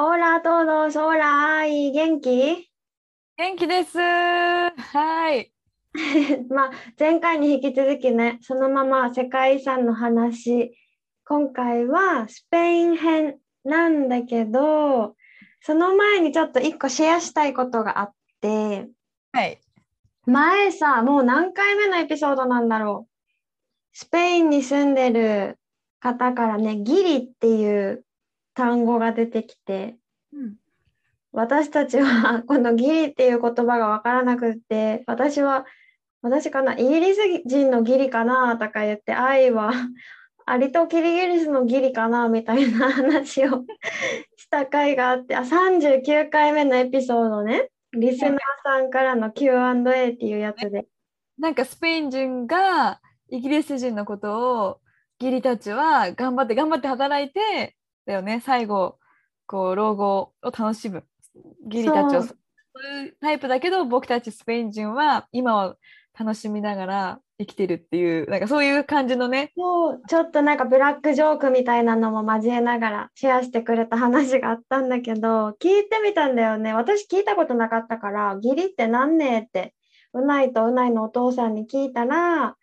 オーラトードソーラ愛元気元気ですはい。まあ前回に引き続きねそのまま世界遺産の話今回はスペイン編なんだけどその前にちょっと一個シェアしたいことがあってはい。前さもう何回目のエピソードなんだろうスペインに住んでる方からねギリっていう単語が出てきてうん、私たちは このギリっていう言葉が分からなくって私は私かなイギリス人のギリかなとか言って愛は アリとキリギリスのギリかなみたいな話を した回があってあ39回目のエピソードね。リスナーさんからの Q&A っていうやつで。なんかスペイン人がイギリス人のことをギリたちは頑張って頑張って働いてだよね。最後こう老後を楽しむ。ギリたちをそう。いうタイプだけど僕たちスペイン人は今を楽しみながら生きてるっていうなんかそういう感じのね。そう。ちょっとなんかブラックジョークみたいなのも交えながらシェアしてくれた話があったんだけど聞いてみたんだよね。私聞いたことなかったから義理って何ねってうないとうないのお父さんに聞いたら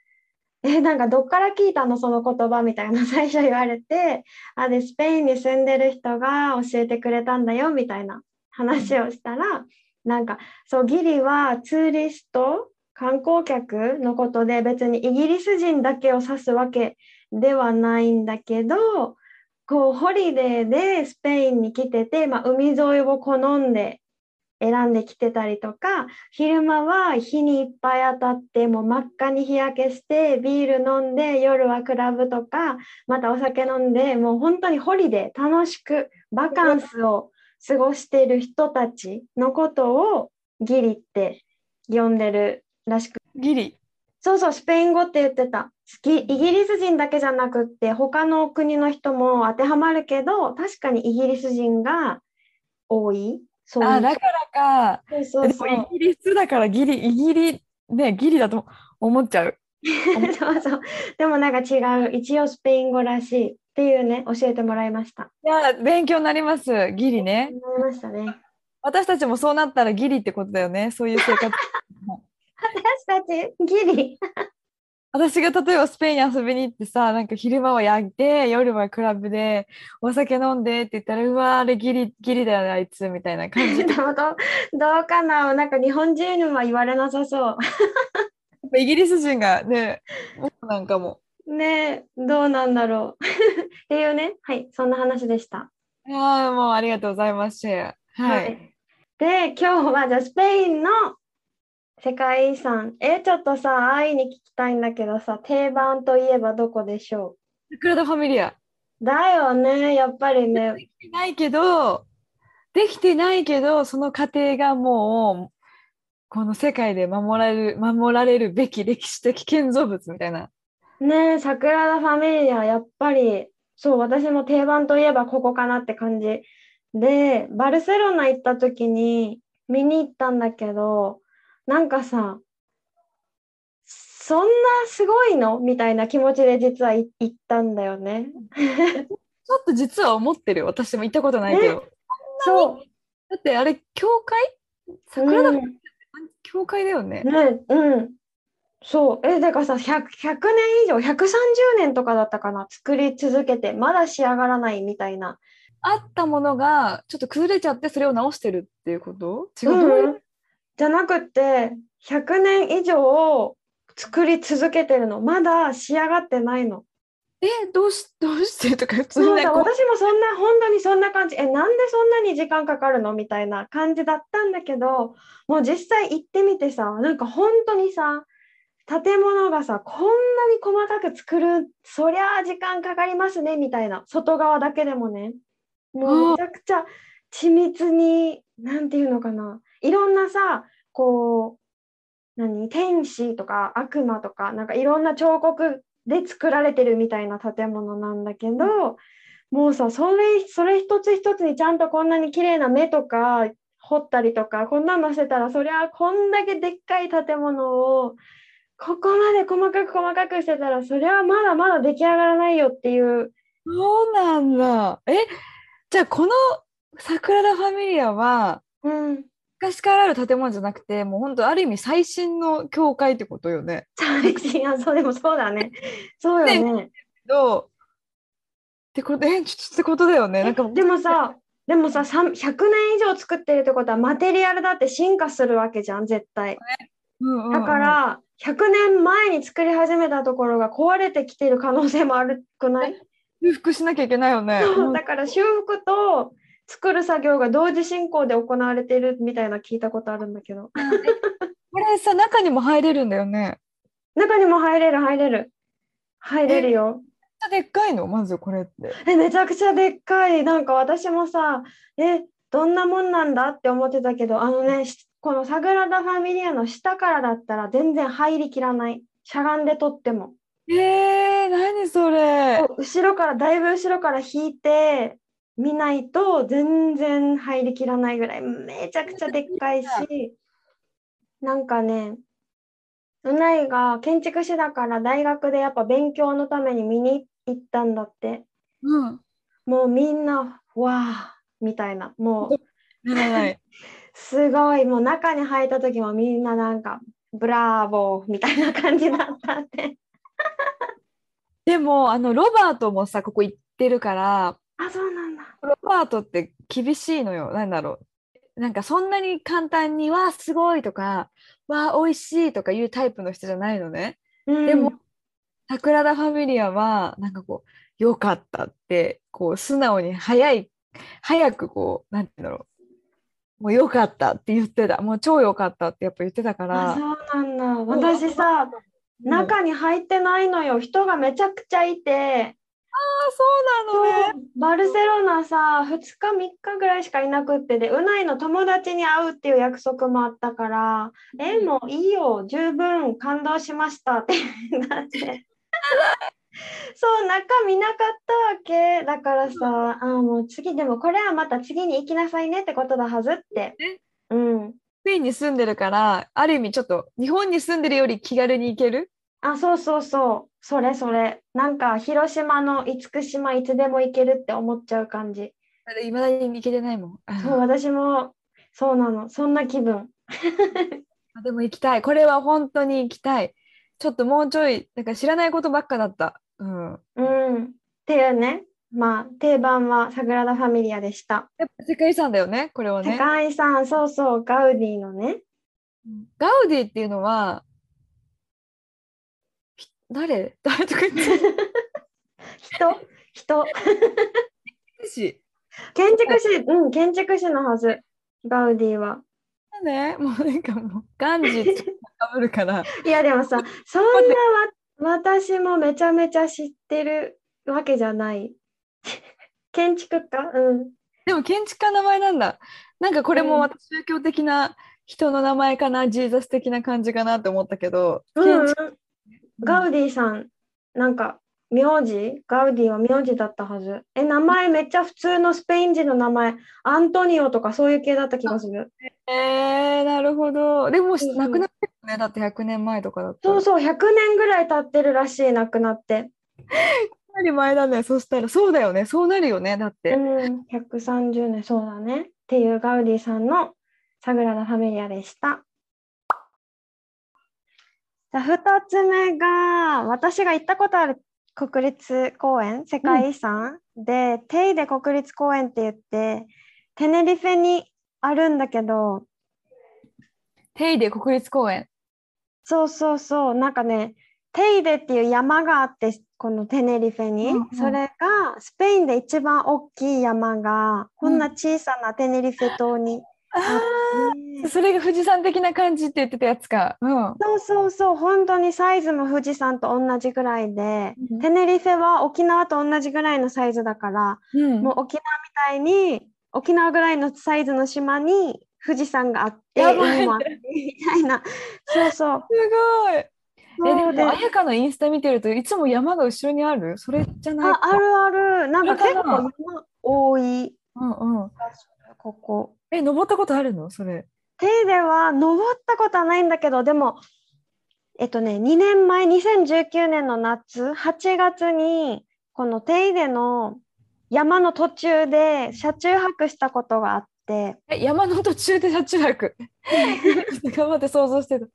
えなんかどっから聞いたのその言葉みたいな。最初言われてあでスペインに住んでる人が教えてくれたんだよみたいな話をしたら、なんかそうギリはツーリスト観光客のことで別にイギリス人だけを指すわけではないんだけどこうホリデーでスペインに来てて、まあ、海沿いを好んで選んできてたりとか昼間は日にいっぱい当たってもう真っ赤に日焼けしてビール飲んで夜はクラブとかまたお酒飲んでもう本当にホリデー楽しくバカンスを過ごしている人たちのことをギリって呼んでるらしくギリ？そうそう、スペイン語って言ってた。ギイギリス人だけじゃなくって、他の国の人も当てはまるけど、確かにイギリス人が多い。そうあだからかそうそうイギリスだからギリイギリねギリだと思っちゃう そうそう。でもなんか違う。一応スペイン語らしいっていうね、教えてもらいました。いや勉強になりますギリね思いましたね。私たちもそうなったらギリってことだよねそういう生活 私たち、ギリ。私が例えばスペインに遊びに行ってさなんか昼間は焼いて夜はクラブでお酒飲んでって言ったらうわあれギリギリだよねあいつみたいな感じ。でどうかな？なんか日本人には言われなさそイギリス人がね僕なんかもう。ねえ、どうなんだろう。っていうね、はい、そんな話でした。いやーもうありがとうございますシェア。はい、で、今日はじゃあスペインの世界遺産。え、ちょっとさ、愛に聞きたいんだけどさ、定番といえばどこでしょサクラダ・ファミリアうだよね、やっぱりね。できてないけどできてないけどその過程がもうこの世界で守られる守られるべき歴史的建造物みたいなねサグラダ・ファミリア、やっぱり、そう、私も定番といえばここかなって感じ。で、バルセロナ行った時に見に行ったんだけど、なんかさ、そんなすごいの？みたいな気持ちで実はい行ったんだよね。ちょっと実は思ってる私も行ったことないけど、そう。だってあれ教会？桜田、うん教会だよねね、うん。そう。え、だからさ、100、100年以上、130年とかだったかな？作り続けて、まだ仕上がらないみたいな。あったものがちょっと崩れちゃってそれを直してるっていうこと？違う、うんじゃなくって、100年以上作り続けてるの。まだ仕上がってないの。えどうしどうしてとか普通そうだ、私もそんな、本当にそんな感じ。え、なんでそんなに時間かかるのみたいな感じだったんだけど、もう実際行ってみてさ、なんか本当にさ、建物がさこんなに細かく作るそりゃあ時間かかりますねみたいな外側だけでもねもうめちゃくちゃ緻密になんていうのかないろんなさこう何？天使とか悪魔とかなんかいろんな彫刻で作られてるみたいな建物なんだけど、もうさそれそれ一つ一つにちゃんとこんなに綺麗な目とか彫ったりとかこんなのしてたらそりゃこんだけでっかい建物をここまで細かく細かくしてたらそりゃまだまだ出来上がらないよっていう。そうなんだ。え、じゃあこのサグラダ・ファミリアはうん昔からある建物じゃなくて、もう本当ある意味最新の教会ってことよね。最新あそうでもそうだね そうよねどうってこと、え、ちょっとってことだよね。なんかでもさでもささん100年以上作ってるってことはマテリアルだって進化するわけじゃん絶対うんうんうんだから100年前に作り始めたところが壊れてきてる可能性もあるくない？修復しなきゃいけないよね。うんだから修復と作る作業が同時進行で行われているみたいな聞いたことあるんだけど。これさ、中にも入れるんだよね。中にも入れる入れる。入れるよ。でっかいの、まずこれって。えめちゃくちゃでっかい。なんか私もさえどんなもんなんだって思ってたけどあのねしこのサグラダ・ファミリアの下からだったら全然入りきらない。しゃがんで撮っても。えー、何それ。後ろからだいぶ後ろから引いて見ないと全然入りきらないぐらいめちゃくちゃでっかいしなんかねうないが建築士だから大学でやっぱ勉強のために見に行ったんだって。うん。もうみんなわあみたいな。もうない。すごい。もう中に入った時もみんななんかブラーボーみたいな感じだったってでも、あの、ロバートもさ、ここ行ってるから、あそうなんだロバートって厳しいのよ。なんだろう。なんかそんなに簡単に、わあ、すごいとか、わあ、美味しいとかいうタイプの人じゃないのね。うんでも、サグラダ・ファミリアは、なんかこう、良かったって、こう、素直に早い、早くこう、なんて言うんだろう。もう良かったって言ってた。もう超良かったってやっぱ言ってたから。あそうなんだ私さうん中に入ってないのよ人がめちゃくちゃいてあそうなの。ね。バルセロナさ2日3日ぐらいしかいなくってでうないの友達に会うっていう約束もあったから「えもういいよ十分感動しました」ってなってそう中見なかったわけ。だからさあもう次でもこれはまた次に行きなさいねってことだはずって。え？うん。スペインに住んでるから、ある意味ちょっと日本に住んでるより気軽に行ける？あそうそうそうそれそれなんか広島の厳島いつでも行けるって思っちゃう感じいまだに行けてないもん。あそう私もそうなのそんな気分 でも行きたい。これは本当に行きたい。ちょっともうちょい、なんか知らないことばっかだった。うん。うんっていうねまあ定番はサグラダ・ファミリアでしたやっぱ世界遺産だよね、これは世ね。界遺産そうそうガウディのねガウディっていうのは、ひ誰？誰とか言って。人？人？建築士。うん建築士のはず。ガウディは。ね、もうなんかもう、ガンジーかぶるから。いやでもさそんなわ私もめちゃめちゃ知ってるわけじゃない。建築家？うん。でも建築家の名前なんだ。なんかこれうん。も私宗教的な人の名前かな、ジーザス的な感じかなって思ったけど、うん建築ガウディさん、なんか名字ガウディは名字だったはず。え、名前めっちゃ普通のスペイン人の名前、アントニオとかそういう系だった気がする。えー、なるほど。でも亡くなってるよね。だって100年前とかだったら。そうそう、100年ぐらい経ってるらしい、亡くなって。かなり前だね。そしたら、そうだよね。そうなるよね。だっうて。ん、130年、そうだね。っていうガウディさんのサグラダ・ファミリアでした。じゃあ2つ目が、私が行ったことある国立公園、世界遺産、で、テイデ国立公園って言って、テネリフェにあるんだけど、テイデ国立公園。そうそうそう、なんかね、テイデっていう山があって、このテネリフェに、うんうん。それがスペインで一番大きい山が、こんな小さなテネリフェ島にねそれが富士山的な感じって言ってたやつか。うん。そうそうそう、本当にサイズも富士山と同じぐらいで、うんテネリフェは沖縄と同じぐらいのサイズだから、うんもう沖縄みたいに、沖縄ぐらいのサイズの島に富士山があって、海もあってみたいな。そうそう。すごい。え、ででも、あやかのインスタ見てるといつも山が後ろにある？それじゃないあ、あるある。なんか結構山多いうんうん。ここ。え、登ったことあるの？それ。手では登ったことはないんだけど、でも、えっとね、2年前、2019年の夏、8月に、この手入れの山の途中で車中泊したことがあって、え、山の途中で車中泊？頑張って想像してた。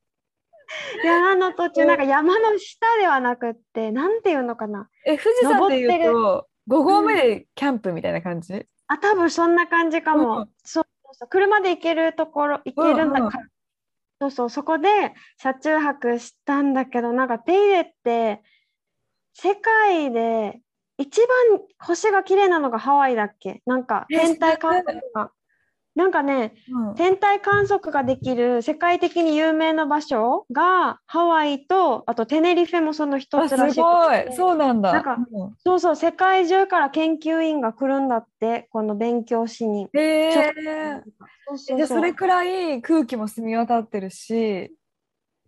山の途中、うんなんか山の下ではなくって、なんていうのかな。え、富士山で言う登と、5合目でキャンプみたいな感じ、あ、多分そんな感じかも。うんそうそう。車で行けるところ、行けるんだから。そうそう、そこで車中泊したんだけど、なんか手入れって、世界で一番星が綺麗なのがハワイだっけ？なんかえ天体観測が。なんかね、うん天体観測ができる世界的に有名な場所がハワイと、あとテネリフェもその一つらしくごてい。そうなんだ。なんかうんそうそう、世界中から研究員が来るんだって、この勉強しに。え。そうそそれくらい空気も澄み渡ってるし、っ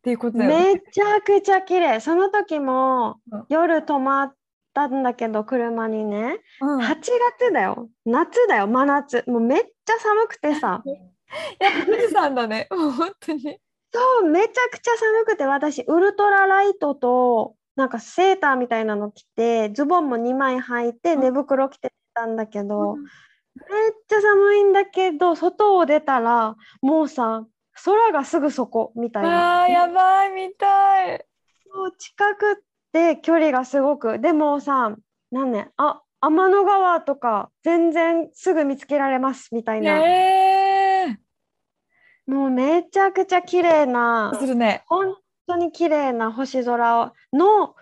ていうことだよね。めちゃくちゃ綺麗。その時もうん夜泊まったんだけど、車にね。うん、8月だよ。夏だよ、真夏。もうめっちゃ寒くてさ。やっぱ富士山だね。もう本当に。そう、めちゃくちゃ寒くて、私、ウルトラライトと、なんかセーターみたいなの着て、ズボンも2枚履いて、うん寝袋着てたんだけど、めっちゃ寒いんだけど、外を出たら、もうさ、空がすぐそこみたいな。ああ、やばい、見たい。もう近くって距離がすごく。でもさ、なんね、あ、天の川とか全然すぐ見つけられますみたいな。ねもうめちゃくちゃ綺麗え。な、するね。本当に綺麗な星空の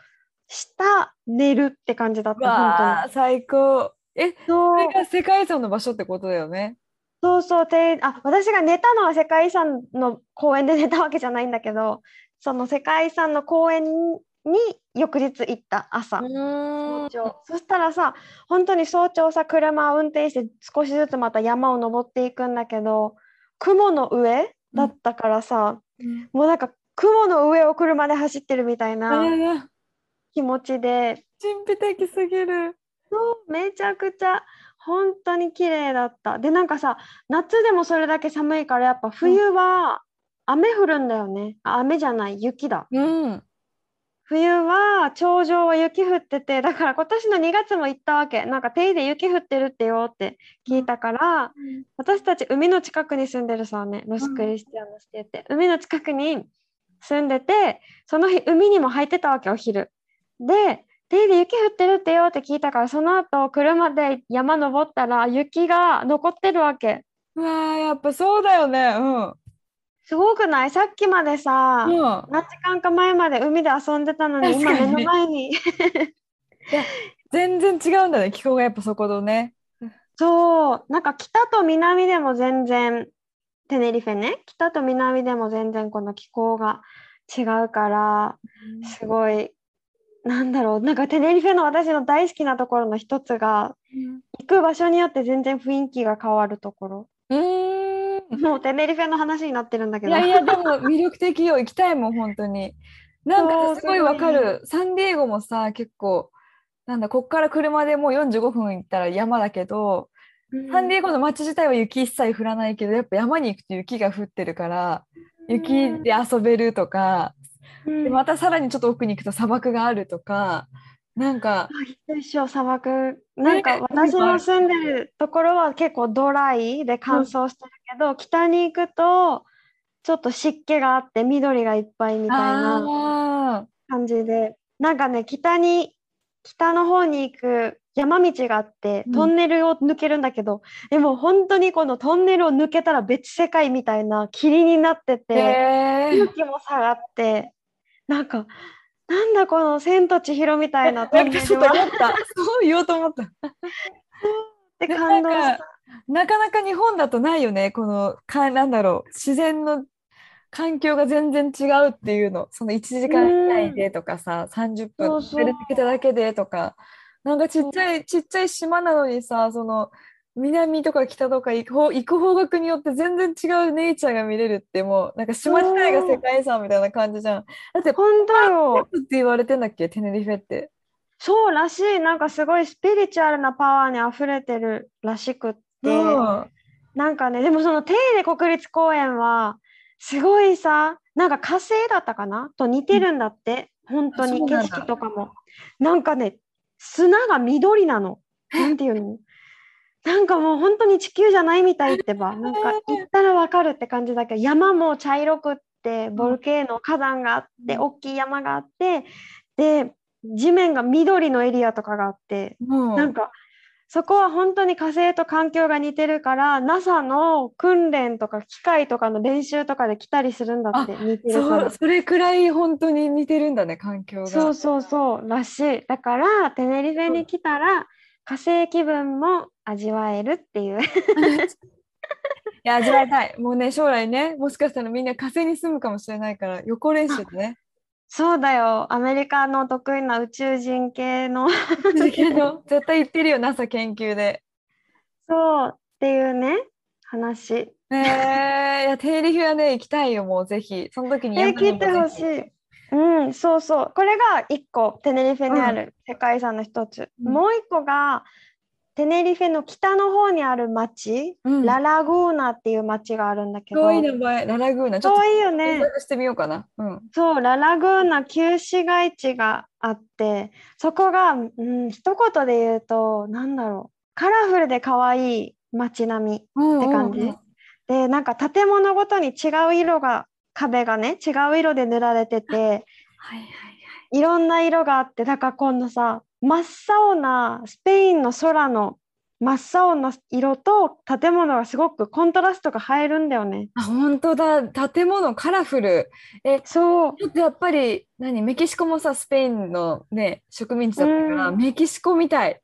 下寝るって感じだった、わ本あ、最高。え、当に。それが世界遺産の場所ってことだよね。そうそうてあ、私が寝たのは世界遺産の公園で寝たわけじゃないんだけど、その世界遺産の公園に翌日行った朝。早朝。そしたらさ本当に早朝さ車を運転して少しずつまた山を登っていくんだけど雲の上だったからさ、もうなんか雲の上を車で走ってるみたいあなー気持ちで。神秘的すぎる。めちゃくちゃ本当に綺麗だった。でなんかさ夏でもそれだけ寒いからやっぱ冬は雨降るんだよね。あ雨じゃない雪だ。うん。冬は頂上は雪降っててだから今年の2月も行ったわけなんか手で雪降ってるってよって聞いたから、私たち海の近くに住んでるさねロスクリスティアノスって言って、海の近くに住んでてその日海にも入ってたわけお昼で手で雪降ってるってよって聞いたからその後車で山登ったら雪が残ってるわけうわ、やっぱそうだよね。うん。すごくない？さっきまでさ、うん。何時間か前まで海で遊んでたのに今目の前に全然違うんだね。気候がやっぱそことね。そう、なんか北と南でも全然、テネリフェね、北と南でも全然この気候が違うから、すごい、なんだろう、なんかテネリフェの私の大好きなところの一つが、行く場所によって全然雰囲気が変わるところ。うーん。もうテネリフェの話になってるんだけど。いやいや、でも魅力的よ。行きたいもん、本当に。なんかすごいわかる。サンディエゴもさ、結構、なんだ、こっから車でもう45分行ったら山だけど、うんサンディエゴの街自体は雪一切降らないけど、やっぱ山に行くと雪が降ってるから、雪で遊べるとか、うんでまたさらにちょっと奥に行くと砂漠があるとか、なんか、一緒砂漠。なんか私の住んでるところは結構ドライで乾燥してるけど、北に行くとちょっと湿気があって緑がいっぱいみたいなあ感じで。なんかね北に北の方に行く山道があってうん。トンネルを抜けるんだけど、でも本当にこのトンネルを抜けたら別世界みたいな霧になってー。て。空気も下がってなんかなんだこの「千と千尋」みたいなトンネル。そう言おうと思った。って感動した。なかなか日本だとないよね。この、か、なんだろう、自然の環境が全然違うっていうの。その1時間以内でとかさ、30うそう出てきただけでとか。なんかちっちゃい、ちっちゃい島なのにさ、その、南とか北とか行く方、行く方角によって全然違うネイチャーが見れるってもう、なんか島自体が世界遺産みたいな感じじゃん。だって、本当よ。って言われてんだっけ？テネリフェって。そうらしい。なんかすごいスピリチュアルなパワーに溢れてるらしくって。うん。なんかね、でもそのテイレ国立公園は、すごいさ、なんか火星だったかな？と似てるんだって。本当に景色とかも。なんかね、砂が緑なの。なんていうの？なんかもう本当に地球じゃないみたいってば、なんか行ったらわかるって感じだけど、山も茶色くって、ボルケーノ、火山があって、うん。大きい山があって、で、地面が緑のエリアとかがあって、うん。なんかそこは本当に火星と環境が似てるから NASA の訓練とか機械とかの練習とかで来たりするんだって似てるから。そう、それくらい本当に似てるんだね、環境が。そうそうそうらしい。だからテネリフェに来たら火星気分も味わえるっていう いや、味わいたい。もうね、将来ね、もしかしたらみんな火星に住むかもしれないから、予行練習でね。そうだよアメリカの得意な宇宙人系の絶対言ってるよ、NASA 研究で。そうっていうね話えー、いや、テレリフはね、行きたいよ、もうぜひ。その時にえ山にも聞いてほしい。うん、そうそう。これが1個、テネリフェにある世界遺産の一つ。うんもう1個が、テネリフェの北の方にある町、うんララグーナっていう町があるんだけど、いい名前、ララグーナ。ちょっといいよ検ね。索してみようかな。うん。そう、ララグーナ旧市街地があって、そこが、うん、一言で言うと、なんだろう、カラフルでかわいい街並み。って感じで、なんか建物ごとに違う色が、壁がね、違う色で塗られてて、はいはいいろんな色があって、だから今度さ、真っ青なスペインの空の真っ青な色と建物がすごくコントラストが映えるんだよね。あ、本当だ。建物カラフル。え、そう。ちょっとやっぱり、何、メキシコもさ、スペインのね、植民地だったから、うんメキシコみたい。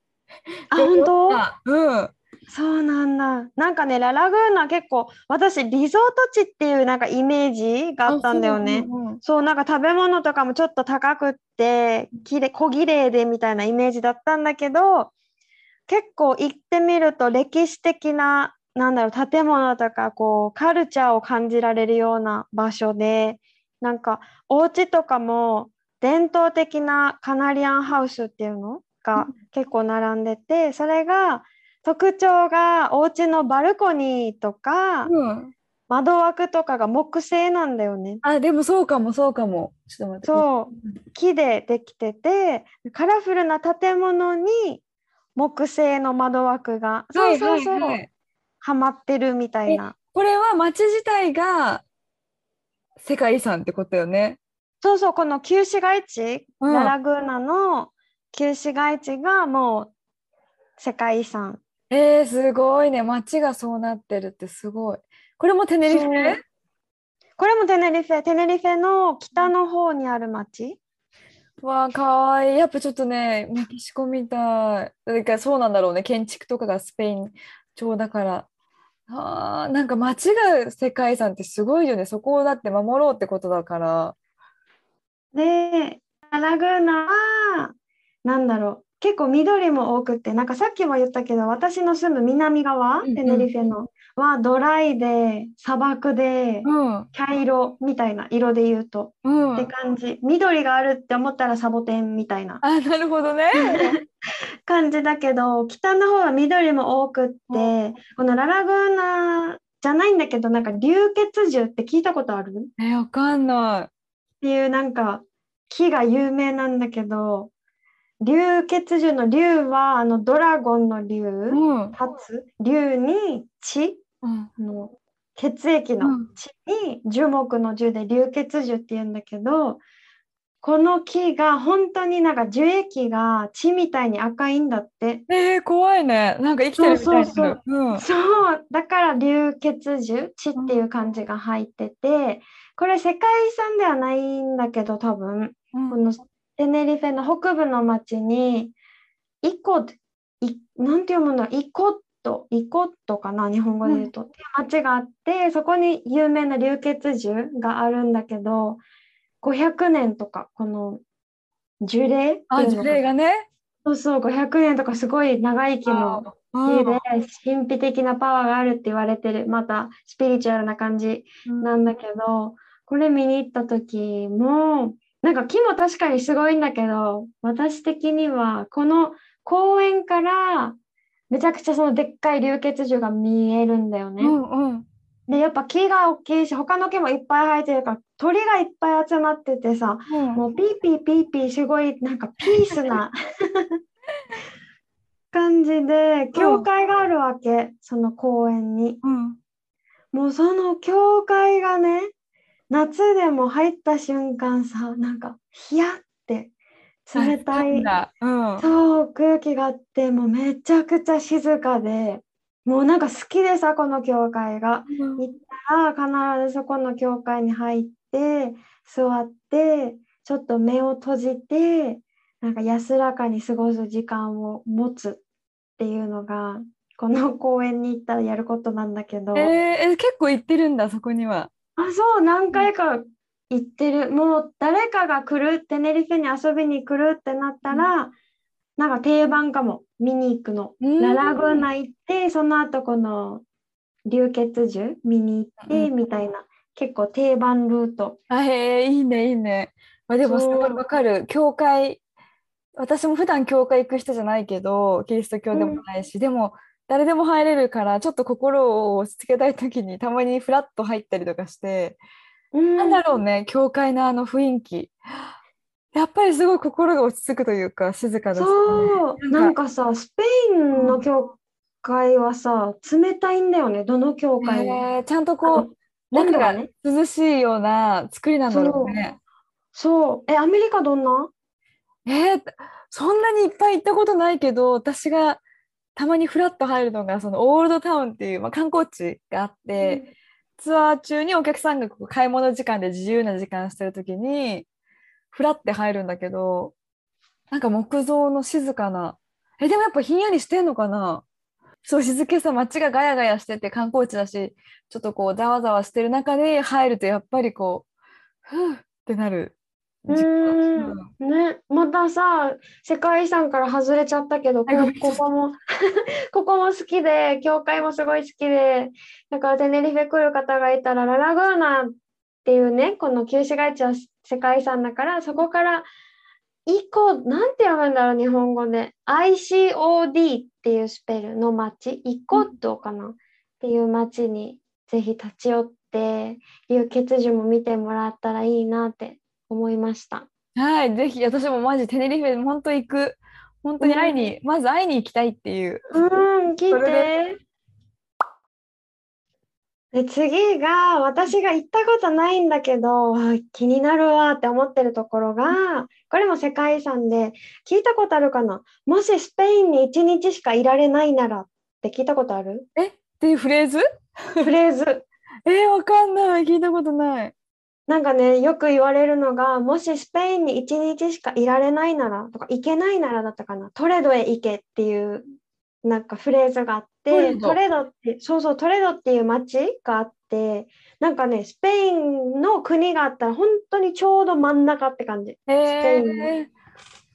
あ、本当？あうん。そうなんだ。なんかね、ララグーナ結構、私、リゾート地っていうなんかイメージがあったんだよね。そううんうんそう、なんか食べ物とかもちょっと高くって、きれ小綺麗でみたいなイメージだったんだけど、結構行ってみると歴史的な、なんだろう、建物とか、こう、カルチャーを感じられるような場所で、なんか、お家とかも、伝統的なカナリアンハウスっていうのが結構並んでて、それが、特徴が、お家のバルコニーとか、うん。窓枠とかが木製なんだよね。あ、でもそうかも、そうかも。ちょっと待って。そう、木でできてて、カラフルな建物に木製の窓枠が、そうそうそう、はいはいはいはまってるみたいな。これは町自体が世界遺産ってことよね。そうそう、この旧市街地、うんララグーナの旧市街地がもう世界遺産。えー、すごいね。町がそうなってるってすごい。これもテネリフェ？これもテネリフェ、テネリフェの北の方にある町。わあ、かわいい。やっぱちょっとね、メキシコみたい。だからそうなんだろうね。建築とかがスペイン調だから。あーなんか街が世界遺産ってすごいよね。そこをだって守ろうってことだから。で、ララグーナは、なんだろう、結構緑も多くって、なんかさっきも言ったけど、私の住む南側、うんうんテネリフェの、はドライで、砂漠で、うん。茶色みたいな色で言うと、うん。って感じ。緑があるって思ったらサボテンみたいなあ、なるほどね。感じだけど、北の方は緑も多くって、うこのララグーナじゃないんだけど、なんか流血樹って聞いたことある？っえ、わかんなていうなんか木が有名なんだけど、流血樹の竜はあのドラゴンの竜、い。うん。立つ竜に血うん。あの血液のうん血に樹木の樹で流血樹って言うんだけど、この木が本当になんか樹液が血みたいに赤いんだって。えー、怖いね。なんか生きてるみたいにそうそうだから流血樹、血っていう漢字が入ってて、これ世界遺産ではないんだけど多分、うんこのテネリフェの北部の町に、イコ、いなんて読むんだ、イコット、イコットかな、日本語で言うと、う町があって、そこに有名な流血樹があるんだけど、500年とか、この樹齢あ、樹齢がね。そうそう、500年とかすごい長生きのうん木で、神秘的なパワーがあるって言われてる、またスピリチュアルな感じなんだけど、これ見に行った時も、なんか木も確かにすごいんだけど、私的にはこの公園からめちゃくちゃそのでっかい流血樹が見えるんだよね。うんうん。で、やっぱ木が大きいし、他の木もいっぱい生えてるから、鳥がいっぱい集まっててさ、うんもうピーピーピーピーすごいなんかピースな 感じで、教会があるわけ、その公園に。うん。もうその教会がね、夏でも入った瞬間さ、なんか、ヒヤって冷たい、だ。うん。そう、空気があって、もうめちゃくちゃ静かで、もうなんか好きでさ、この教会が。うん行ったら必ずそこの教会に入って、座って、ちょっと目を閉じて、なんか安らかに過ごす時間を持つっていうのが、この公園に行ったらやることなんだけど。えーえ結構行ってるんだ、そこには。あ、そう、何回か行ってる。もう誰かが来る、テネリフェに遊びに来るってなったら、なんか定番かも、見に行くの。うんララグーナ行って、その後この流血樹見に行って、うんみたいな、結構定番ルート。あ、へえ、いいね、いいね。まあ、でも、すごいわかる。教会、私も普段教会行く人じゃないけど、キリスト教でもないし、でも、誰でも入れるから、ちょっと心を落ち着けたいときに、たまにフラッと入ったりとかして、うんなんだろうね、教会のあの雰囲気。やっぱりすごい心が落ち着くというか、静かだしね。そう、なんんかさ、スペインの教会はさ、冷たいんだよね、どの教会も。へえちゃんとあこう中が。涼しいような作りなんだろうね。そう。え、アメリカどんな？えーそんなにいっぱい行ったことないけど、私がたまにフラッと入るのが、そのオールドタウンっていう、まあ、観光地があって、ツアー中にお客さんがこう買い物時間で自由な時間してるときに、フラって入るんだけど、なんか木造の静かな、え、でもやっぱひんやりしてんのかな？そう、静けさ、街がガヤガヤしてて観光地だし、ちょっとこうざわざわしてる中で入るとやっぱりこう、ふうってなるうん。んね、またさ、世界遺産から外れちゃったけど、こここも、ここも好きで、教会もすごい好きで、だからテネリフェ来る方がいたら、ララグーナっていうね、この旧市街地は世界遺産だから、そこから、イコ、なんて読むんだろう、日本語で。ICOD っていうスペルの町、イコットかな？っていう町にぜひ立ち寄って、流血樹も見てもらったらいいなって思いました。はい、ぜひ私もマジテネリフェ本当行く。本当に会いに、まず会いに行きたいっていう。うん、聞そいて。で、次が、私が行ったことないんだけど、気になるわって思ってるところが、これも世界遺産で、聞いたことあるかな？もしスペインに1日しかいられないならって聞いたことある？え？っていうフレーズ？フレーズ。えー、わかんない。聞いたことない。なんかね、よく言われるのが、もしスペインに1日しかいられないならとか、行けないならだったかな、トレドへ行けっていうなんかフレーズがあって、トレド。って、そうそう、トレドっていう街があって、なんかね、スペインの国があったら本当にちょうど真ん中って感じ。えスペ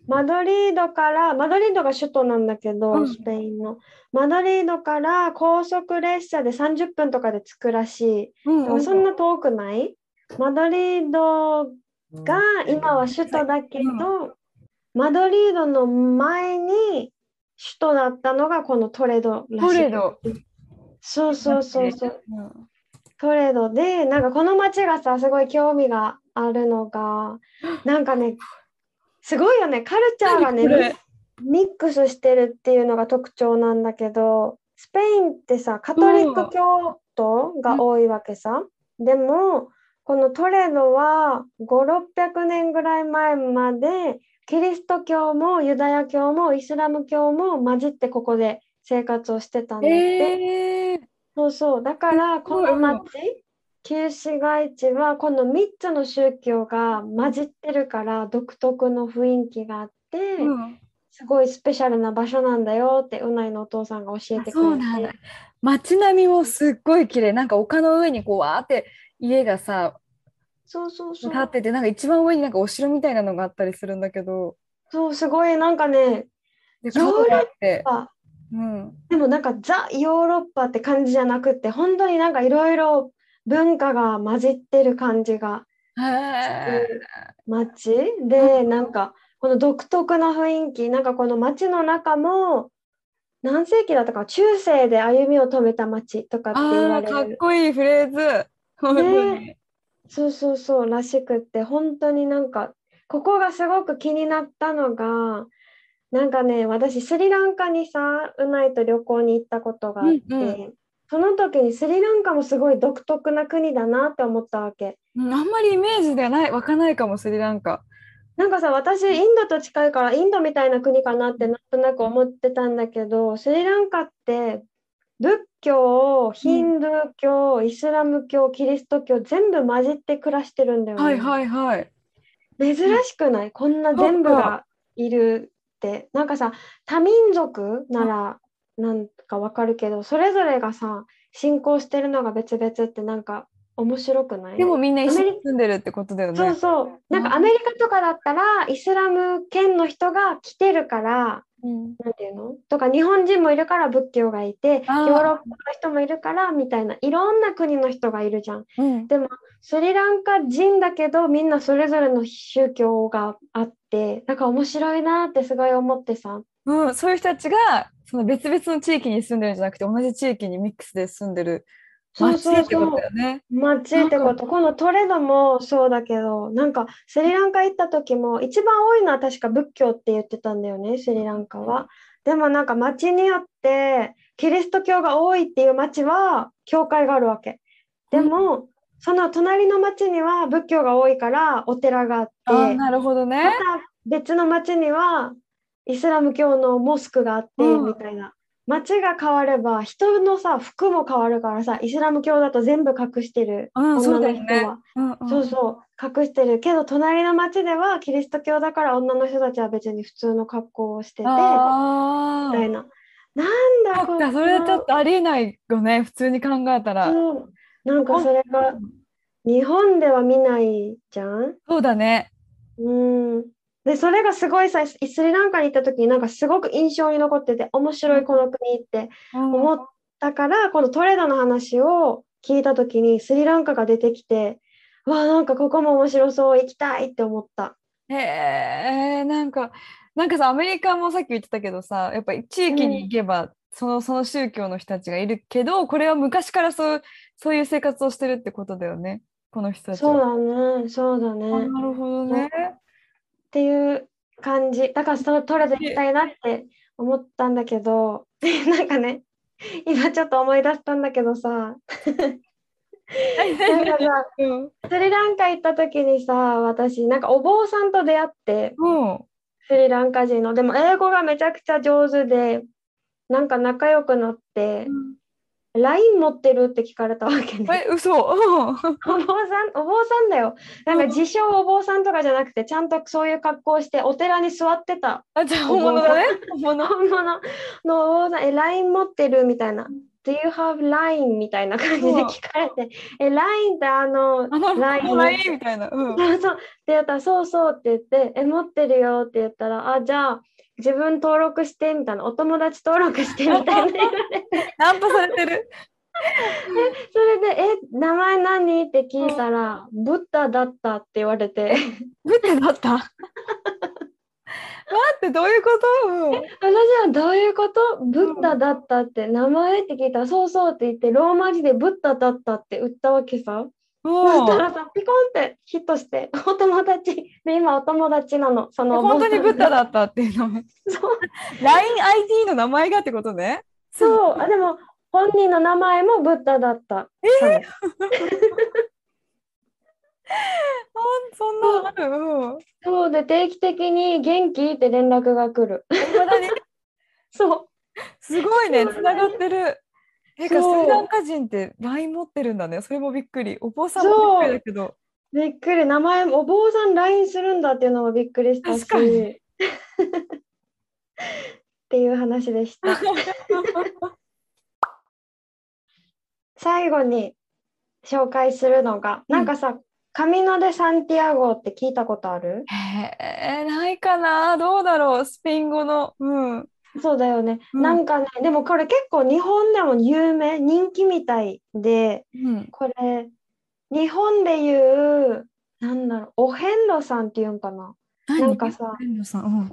マドリードから、マドリードが首都なんだけど、うん。スペインの。マドリードから高速列車で30分とかで着くらしい。うんうん、そんな遠くない？マドリードが今は首都だけど、マドリードの前に首都だったのがこのトレドらしい。トレド。そうそうそうそう。うんトレドで、なんかこの街がさ、すごい興味があるのが、なんかね、すごいよね、カルチャーがね、ミックスしてるっていうのが特徴なんだけど、スペインってさ、カトリック教徒が多いわけさ。でも、このトレドは5、600年ぐらい前まで、キリスト教もユダヤ教もイスラム教も混じってここで生活をしてたんだって。えー、そうそう。だから、この町、旧市街地は、この3つの宗教が混じってるから、独特の雰囲気があって、うんすごいスペシャルな場所なんだよってうないのお父さんが教えあてくれそうなんだて。街並みもすっごい綺麗なんか丘の上にこうわーって家がさそうそうそう。立っててなんか一番上になんかお城みたいなのがあったりするんだけど。そうすごいなんかねでヨーロッパうん、でもなんかザ・ヨーロッパって感じじゃなくって本当になんかいろいろ文化が混じってる感じが街。でなんかこの独特な雰囲気なんかこの街の中も何世紀だったか中世で歩みを止めた街とかって言わあーかっれるこいいフレーズ。本当にそうそうそうらしくって本当になんかここがすごく気になったのがなんかね私スリランカにさうないと旅行に行ったことがあって、うんうその時にスリランカもすごい独特な国だなって思ったわけ。うんあんまりイメージではない湧かないかもスリランカなんかさ私インドと近いからインドみたいな国かなってなんとなく思ってたんだけどスリランカって仏教ヒンドゥー教、イスラム教キリスト教全部混じって暮らしてるんだよね。はいはいはい珍しくない？こんな全部がいるって。なんかさ多民族ならなんかわかるけどそれぞれがさ信仰してるのが別々ってなんか面白くない？でもみんな一緒に住んでるってことだよねそうそう。なんかアメリカとかだったらイスラム圏の人が来てるから、うん。なんていうの？とか日本人もいるから仏教がいて、ヨーロッパの人もいるからみたいな、いろんな国の人がいるじゃん。うん。でもスリランカ人だけどみんなそれぞれの宗教があって、なんか面白いなってすごい思ってさ。うん、そういう人たちがその別々の地域に住んでるんじゃなくて同じ地域にミックスで住んでるそう街そうそうってことだ。よね。街ってこと、このトレドもそうだけど、なんかスリランカ行った時も一番多いのは確か仏教って言ってたんだよね、スリランカは。でもなんか街によってキリスト教が多いっていう街は教会があるわけ。でも、その隣の町には仏教が多いからお寺があって、なるほどまね。た別の町にはイスラム教のモスクがあってうんみたいな。町が変われば人のさ服も変わるからさイスラム教だと全部隠してる女の人は。。うんうんそうそう隠してるけど隣の町ではキリスト教だから女の人たちは別に普通の格好をしててみ。たいな。なんだそっか、それはちょっとありえないよね、普通に考えたら。なんかそれが日本では見ないじゃん？そうだね。うん。で、それがすごいさ、スリランカに行った時になんかすごく印象に残ってて、面白いこの国ってうん思ったから、このトレードの話を聞いた時にスリランカが出てきて、わあ、なんかここも面白そう、行きたいって思った。へえ、なんか、なんかさ、アメリカもさっき言ってたけどさ、やっぱり地域に行けば、その、その宗教の人たちがいるけど、これは昔からそう、そういう生活をしてるってことだよね、この人たちそうは。だね、そうだあね。っなるほどね。ていう感じ。だからそのトレード行きたいなって思ったんだけど、なんかね、今ちょっと思い出したんだけどさ、なんかさ、うん。スリランカ行った時にさ、私、なんかお坊さんと出会って、うん。スリランカ人の、でも英語がめちゃくちゃ上手で、なんか仲良くなって、LINE 持ってるって聞かれたわけね。え、嘘。うん お坊さん、お坊さんだよ。なんか自称お坊さんとかじゃなくて、ちゃんとそういう格好をして、お寺に座ってた。あ、じゃあ本物だね。本物。本物のお坊さん、え、LINE 持ってるみたいな。Do you have LINE? みたいな感じで聞かれて、え、LINE ってあの、LINE みたいな。うん。そうそう。って言ったら、そうそうって言って、え、持ってるよって言ったら、あ、じゃあ、自分登録してみたいな、お友達登録してみたいな。ナンパされてる？それで、え、名前何？って聞いたら、ブッダだったって言われて、ブッダだった？待って、どういうこと？うん。私はどういうこと？ブッダだったって、名前って聞いたら、そうそうって言って、ローマ字でブッダだったって言ったわけさ。そしたらさ、ピコンってヒットして、お友達、で、今お友達なの、その本当にブッダだ。だったっていうの。そう LINEID の名前がってことね。そう、あでも本人の名前もブッダだった。えそんなのある？うん。そうで定期的に元気？って連絡が来る。そう。すごいね、つながってる。えか、スリランカ人って LINE 持ってるんだね。それもびっくり。お坊さんもびっくりだけど。びっくり。名前もお坊さん LINE するんだっていうのもびっくりしたし。っていう話でした。最後に紹介するのが、なんかさ、カミノ・デ・サンティアゴって聞いたことある？へえ、ないかなどうだろうスペイン語の。うん。そうだよね。うんなんかね、でもこれ結構日本でも有名、人気みたいで、うん。これ、日本でいう、なんだろう、お遍路さんっていうんかな。何？なんかさ。うん。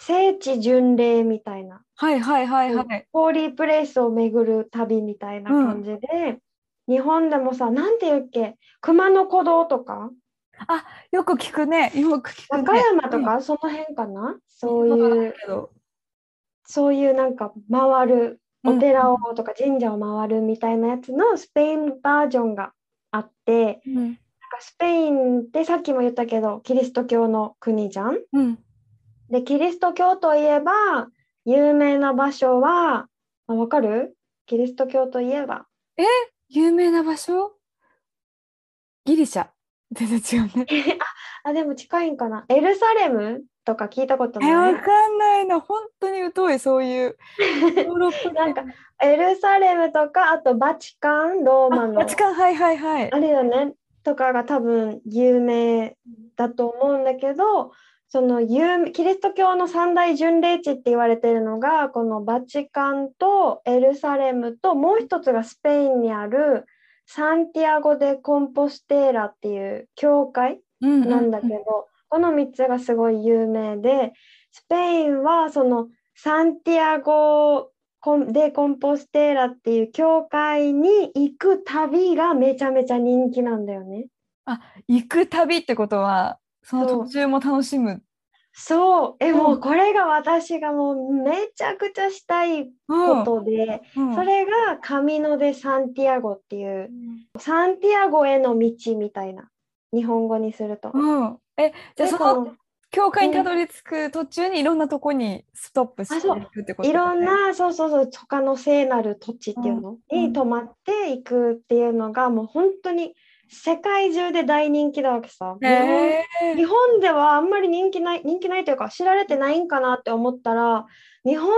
聖地巡礼みたいな。はいはいはいはい。ホーリープレイスを巡る旅みたいな感じで、日本でもさ、なんていうっけ、熊野古道とか、よく聞くね。よく聞く和ね。歌山とか、その辺かな、そううん。いう。そういうなんか回る、うんお寺をとか神社を回るみたいなやつのスペインバージョンがあって、うん。なんかスペインってさっきも言ったけど、キリスト教の国じゃん。うん。で、キリスト教といえば、有名な場所は、あ、わかる？キリスト教といえば。有名な場所？ギリシャ。全然違うね。あ、でも近いんかな。エルサレム？とか聞いたことえ、ないわかんないな。本当に疎い、そういう。なんかエルサレムとか、あとバチカン、ローマあ、の。バチカン、はいはいはい。あるよね。とかが多分有名だと思うんだけど、その有名キリスト教の三大巡礼地って言われてるのが、このバチカンとエルサレムと、もう一つがスペインにあるサンティアゴ・デ・コンポステーラっていう教会なんだけど、この3つがすごい有名で、スペインはそのサンティアゴデ・コンポステーラっていう教会に行く旅がめちゃめちゃ人気なんだよね。行く旅ってことは、その途中も楽しむ。そう、え、もううこれが私がもうめちゃくちゃしたいうんことで、うんそれがカミノ・デ・サンティアゴっていう、サンティアゴへの道みたいな、日本語にすると。うん。え、じゃあその教会にたどり着く途中にいろんなとこにストップしていくってこといろん。な、そうそうそう、他の聖なる土地っていうのうんに泊まっていくっていうのが、もう本当に世界中で大人気だわけさ。日本ではあんまり人気ない、人気ないというか知られてないんかなって思ったら、日本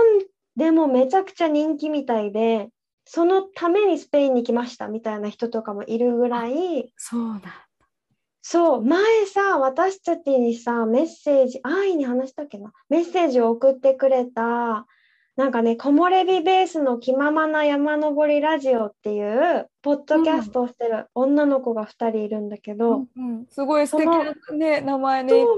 でもめちゃくちゃ人気みたいで、そのためにスペインに来ましたみたいな人とかもいるぐらい、そうだ。そう、前さ、私たちにさ、メッセージ、安易に話したっけな、メッセージを送ってくれた、なんかね、木漏れ日ベースの気ままな山登りラジオっていう、ポッドキャストをしてる女の子が2人いるんだけど、うんうんすごい素敵なね、名前ね。でも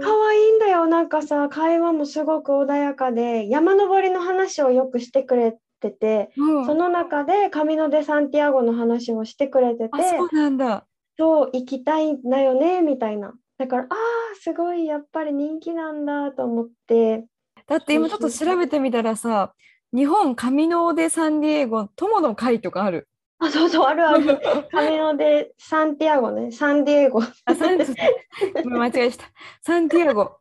可愛いんだよ。なんかさ、会話もすごく穏やかで、山登りの話をよくしてくれてて、うんその中でカミノ・デ・サンティアゴの話もしてくれてて、あ、そうなんだ。そう、行きたいんだよね、みたいな。だから、ああ、すごい、やっぱり人気なんだと思って、だって今ちょっと調べてみたらさ、日本カミノーデサンディエゴ友の会とかある。あ、そうそう、あるある。カミノ・デ・サンティアゴね、サンディエゴ。あ、サンごめん間違えした。サンティアゴ。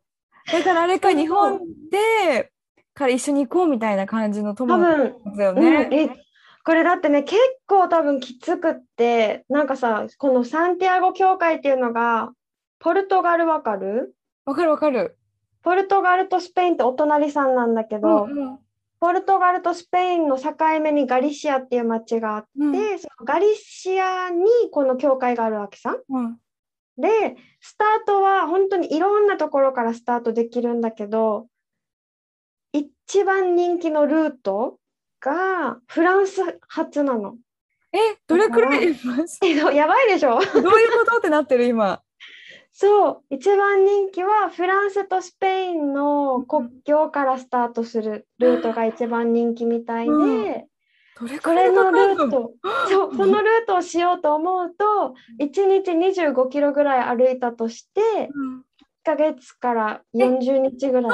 だからあれか、日本でから一緒に行こうみたいな感じの友の多分、会だようん、ね。え、これだってね、結構多分きつくって、なんかさ、このサンティアゴ教会っていうのが、ポルトガルわかる？わかるわかる。ポルトガルとスペインってお隣さんなんだけど、うんうんポルトガルとスペインの境目にガリシアっていう町があって、うんそのガリシアにこの教会があるわけさ。うんで、スタートは本当にいろんなところからスタートできるんだけど、一番人気のルートがフランス発なの。え、どれくらい えやばいでしょ。どういうことってなってる今。そう、一番人気はフランスとスペインの国境からスタートするルートが一番人気みたいで、うん。そらいれのルート、そうそのルートをしようと思うと、1日25キロぐらい歩いたとして、1うん。ヶ月から40日ぐらい。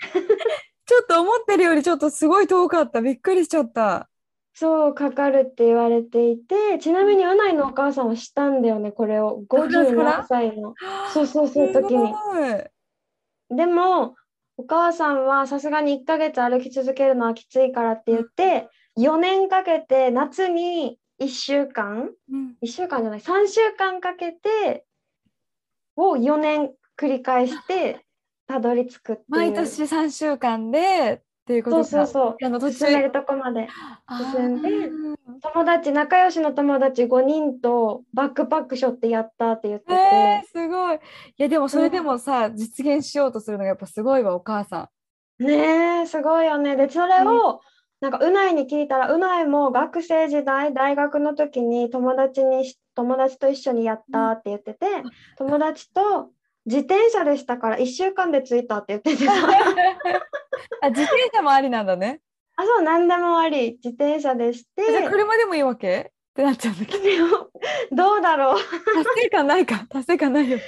ちょっと思ってるよりちょっとすごい遠かった。びっくりしちゃった。そうかかるって言われていて、ちなみにうないのお母さんはしたんだよね、これを。フランスから？57歳の。そうそうそう時に。でも、お母さんはさすがに1ヶ月歩き続けるのはきついからって言って、4年かけて夏に1週間、うん1週間じゃない、3週間かけて、を4年繰り返してたどり着く。毎年3週間でっていうことか。そうそうそう。あの途中進めるとこまで。あ進んでー友達、仲良しの友達5人とバックパックショってやったって言ってて。えー、すごい。いやでもそれでもさ、実現しようとするのがやっぱすごいわお母さねえ、すごいよね。で、それを、なんか、うないに聞いたら、うないも学生時代、大学の時に友達にし、友達と一緒にやったって言ってて、友達と自転車でしたから1週間で着いたって言ってて。あ自転車もありなんだね。あ、そう、何でもあり、自転車でして、じゃあ車でもいいわけ？ってなっちゃうんだけど。どうだろう。達成感ないか？達成感ないよ。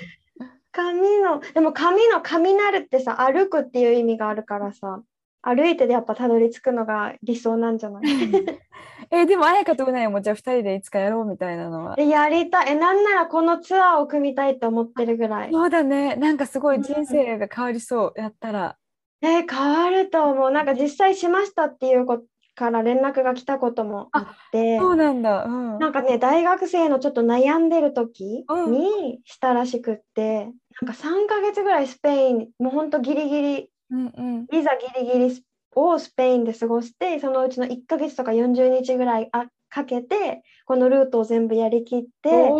髪の、でも髪の髪なるってさ、歩くっていう意味があるからさ、歩いてでやっぱたどり着くのが理想なんじゃない？えでも彩香とうないもじゃあ2人でいつかやろうみたいなのは？えやりたい。え、なんならこのツアーを組みたいって思ってるぐらい。そうだね。なんかすごい人生が変わりそう。やったら。えー変わると思う。なんか実際しましたっていう子から連絡が来たこともあって、そうなんだ。うん。なんかね、大学生のちょっと悩んでる時うんにしたらしくって、なんか3ヶ月ぐらいスペイン、もうほんとギリギリ、うんうん。ビザギリギリをスペインで過ごして、そのうちの1ヶ月とか40日ぐらいあかけて、このルートを全部やりきって。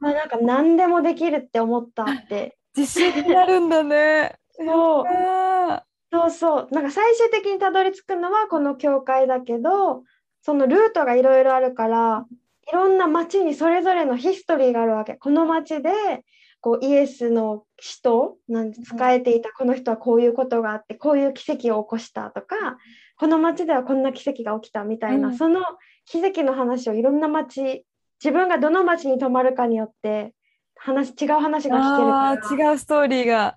まあ、なんか何でもできるって思ったって。自信になるんだね。そうあそうそう。なんか最終的にたどり着くのはこの教会だけど、そのルートがいろいろあるから、いろんな町にそれぞれのヒストリーがあるわけ。この町でこうイエスの使徒なんて使えていたこの人はこういうことがあって、こういう奇跡を起こしたとか、この町ではこんな奇跡が起きたみたいな、うんその奇跡の話をいろんな町、自分がどの町に泊まるかによって話違う話が聞けるあから。ー違うストーリーが。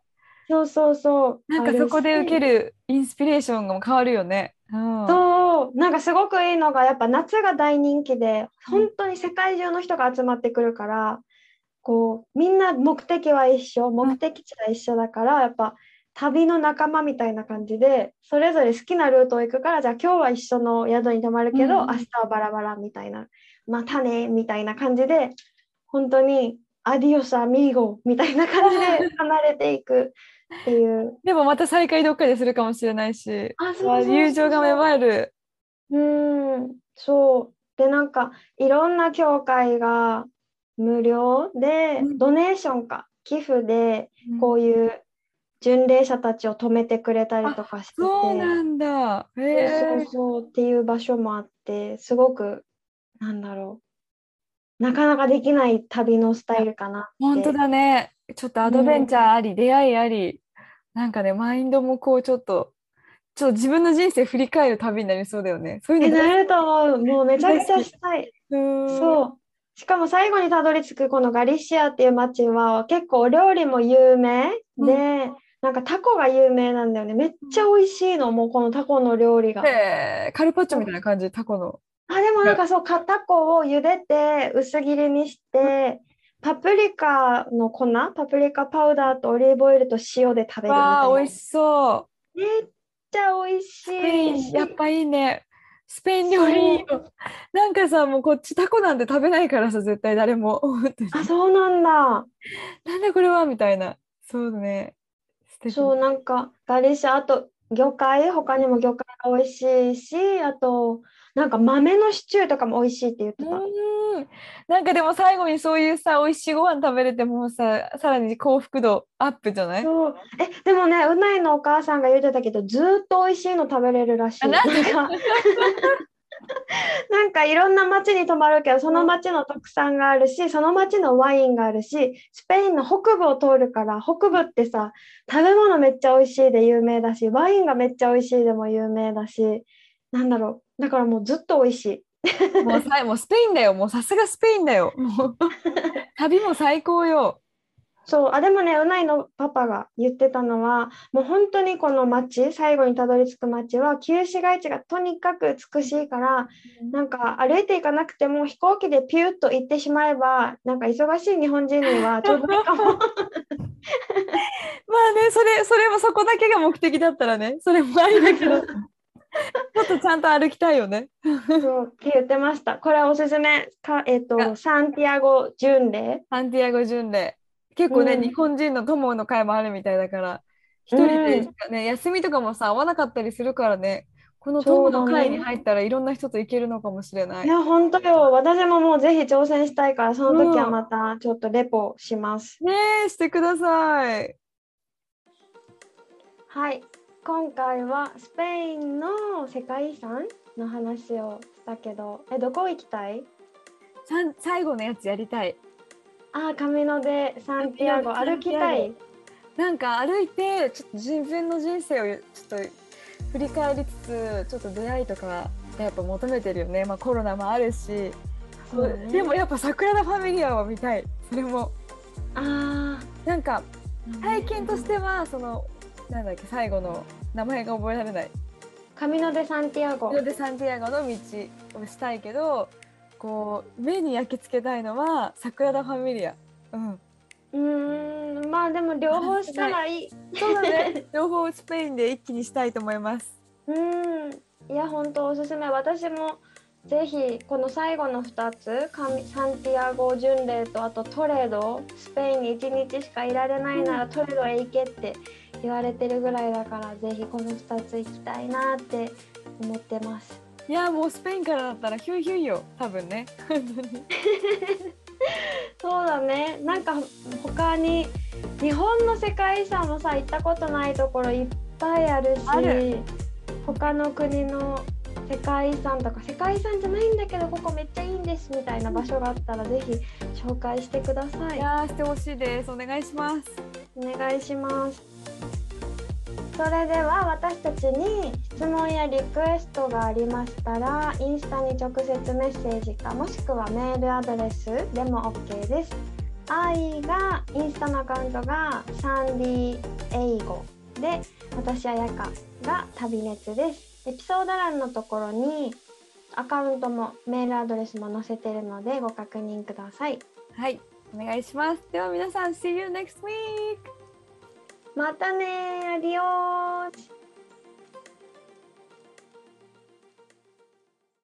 そうそうそう。なんかそこで受けるインスピレーションが変わるよね。うん。そう、なんかすごくいいのが、やっぱ夏が大人気で、本当に世界中の人が集まってくるから、こう、みんな目的は一緒、目的地が一緒だから、やっぱ旅の仲間みたいな感じで、それぞれ好きなルートを行くから、じゃあ今日は一緒の宿に泊まるけど、うん明日はバラバラみたいな、またね、みたいな感じで、本当に、アディオスアミーゴみたいな感じで 離れていくっていう。でもまた再会どっかでするかもしれないし、あ、そう友情が芽生える。うーん、そう。で、なんか、いろんな教会が無料で、うんドネーションか、寄付で、こういう巡礼者たちを止めてくれたりとかしてて、そうなんだ。へそうえそうそうっていう場所もあって、すごく、なんだろう、なかなかできない旅のスタイルかな。本当だね。ちょっとアドベンチャーあり、出会いあり、なんかね、マインドもこうちょっと、ちょっと自分の人生振り返る旅になりそうだよね。そういえ、う？のなると思う。もうめちゃくちゃしたい。うんそう。しかも最後にたどり着くこのガリシアっていう町は結構お料理も有名で、なんかタコが有名なんだよね。めっちゃ美味しいの、もうこのタコの料理が。へえカルパッチョみたいな感じ、タコの。あ、でもなんかそう、かタコを茹でて薄切りにして、パプリカの粉、パプリカパウダーとオリーブオイルと塩で食べるみたいわな。あ、美味しそう。めっちゃ美味しい。ン、やっぱいいね。スペイン料理。なんかさ、もうこっちタコなんて食べないからさ、絶対誰も。あ、そうなんだ。なんだこれは？みたいな。そうだね。そう、なんか、ガリシャ、あと、魚介、他にも魚介が美味しいし、あと、なんか豆のシチューとかも美味しいって言ってた。うんなんかでも最後にそういうさ美味しいご飯食べれてもうささらに幸福度アップじゃない？そう。え、でもね、うないのお母さんが言ってたけど、ずーっと美味しいの食べれるらしい。あなんで？か、なんかいろんな町に泊まるけど、その町の特産があるし、その町のワインがあるし、スペインの北部を通るから、北部ってさ、食べ物めっちゃ美味しいで有名だし、ワインがめっちゃ美味しいでも有名だし、なんだろう。だからもうずっと美味しい。もうさもうスペインだよ。もうさすがスペインだよ。もう旅も最高よ。そう、あ、でもね、うないのパパが言ってたのは、もう本当にこの町、最後にたどり着く町は、旧市街地がとにかく美しいから、なんか歩いていかなくても飛行機でピューッと行ってしまえば、なんか忙しい日本人にはちょうどいいかも。まあねそれそれもそこだけが目的だったらね。それもありだけど っとちゃんと歩きたいよねそうって言ってました。これはおすすめ。かえっ、と、サンティアゴ巡礼。サンティアゴ巡礼結構ね、うん日本人の友の会もあるみたいだから一人でしかね、休みとかもさ合わなかったりするからねこの友の会に入ったらいろんな人と行けるのかもしれないい。や、本当よ。私ももうぜひ挑戦したいから、その時はまたちょっとレポします。ねえしてください。はい。今回はスペインの世界遺産の話をしたけど、え、どこ行きたい？さん最後のやつやりたい。あー、カミノデ・サンティアゴ歩きたい。なんか歩いてちょっと自分の人生をちょっと振り返りつつちょっと出会いとかやっぱ求めてるよね、まあ、コロナもあるし、そうだね。でもやっぱ桜田ファミリアは見たい。それも。あなんかー体験としてはそのなんだっけ最後の名前が覚えられないカミノデ・サンティアゴそ。れでサンティアゴの道をしたいけどこう目に焼き付けたいのは桜田ファミリア。うんうーん、まあでも両方したらいい。そうだね 両方スペインで一気にしたいと思います。うん、いや本当おすすめ。私もぜひこの最後の2つ、サンティアゴ巡礼とあとトレード、スペインに1日しかいられないならトレードへ行けって言われてるぐらいだから、ぜひこの2つ行きたいなって思ってます。いやもうスペインからだったらヒューヒューよ多分ね。そうだね。なんか他に日本の世界遺産もさ行ったことないところいっぱいあるし、ある他の国の世界遺産とか世界遺産じゃないんだけどここめっちゃいいんですみたいな場所があったらぜひ紹介してください。いやーしてほしいですお願いします。お願いします。それでは私たちに質問やリクエストがありましたらインスタに直接メッセージかもしくはメールアドレスでも OK です。愛がインスタのアカウントがサンディ英語で私あやかが旅熱です。エピソード欄のところにアカウントもメールアドレスも載せているのでご確認ください。はいお願いします。では皆さん See you next week! またねアディオース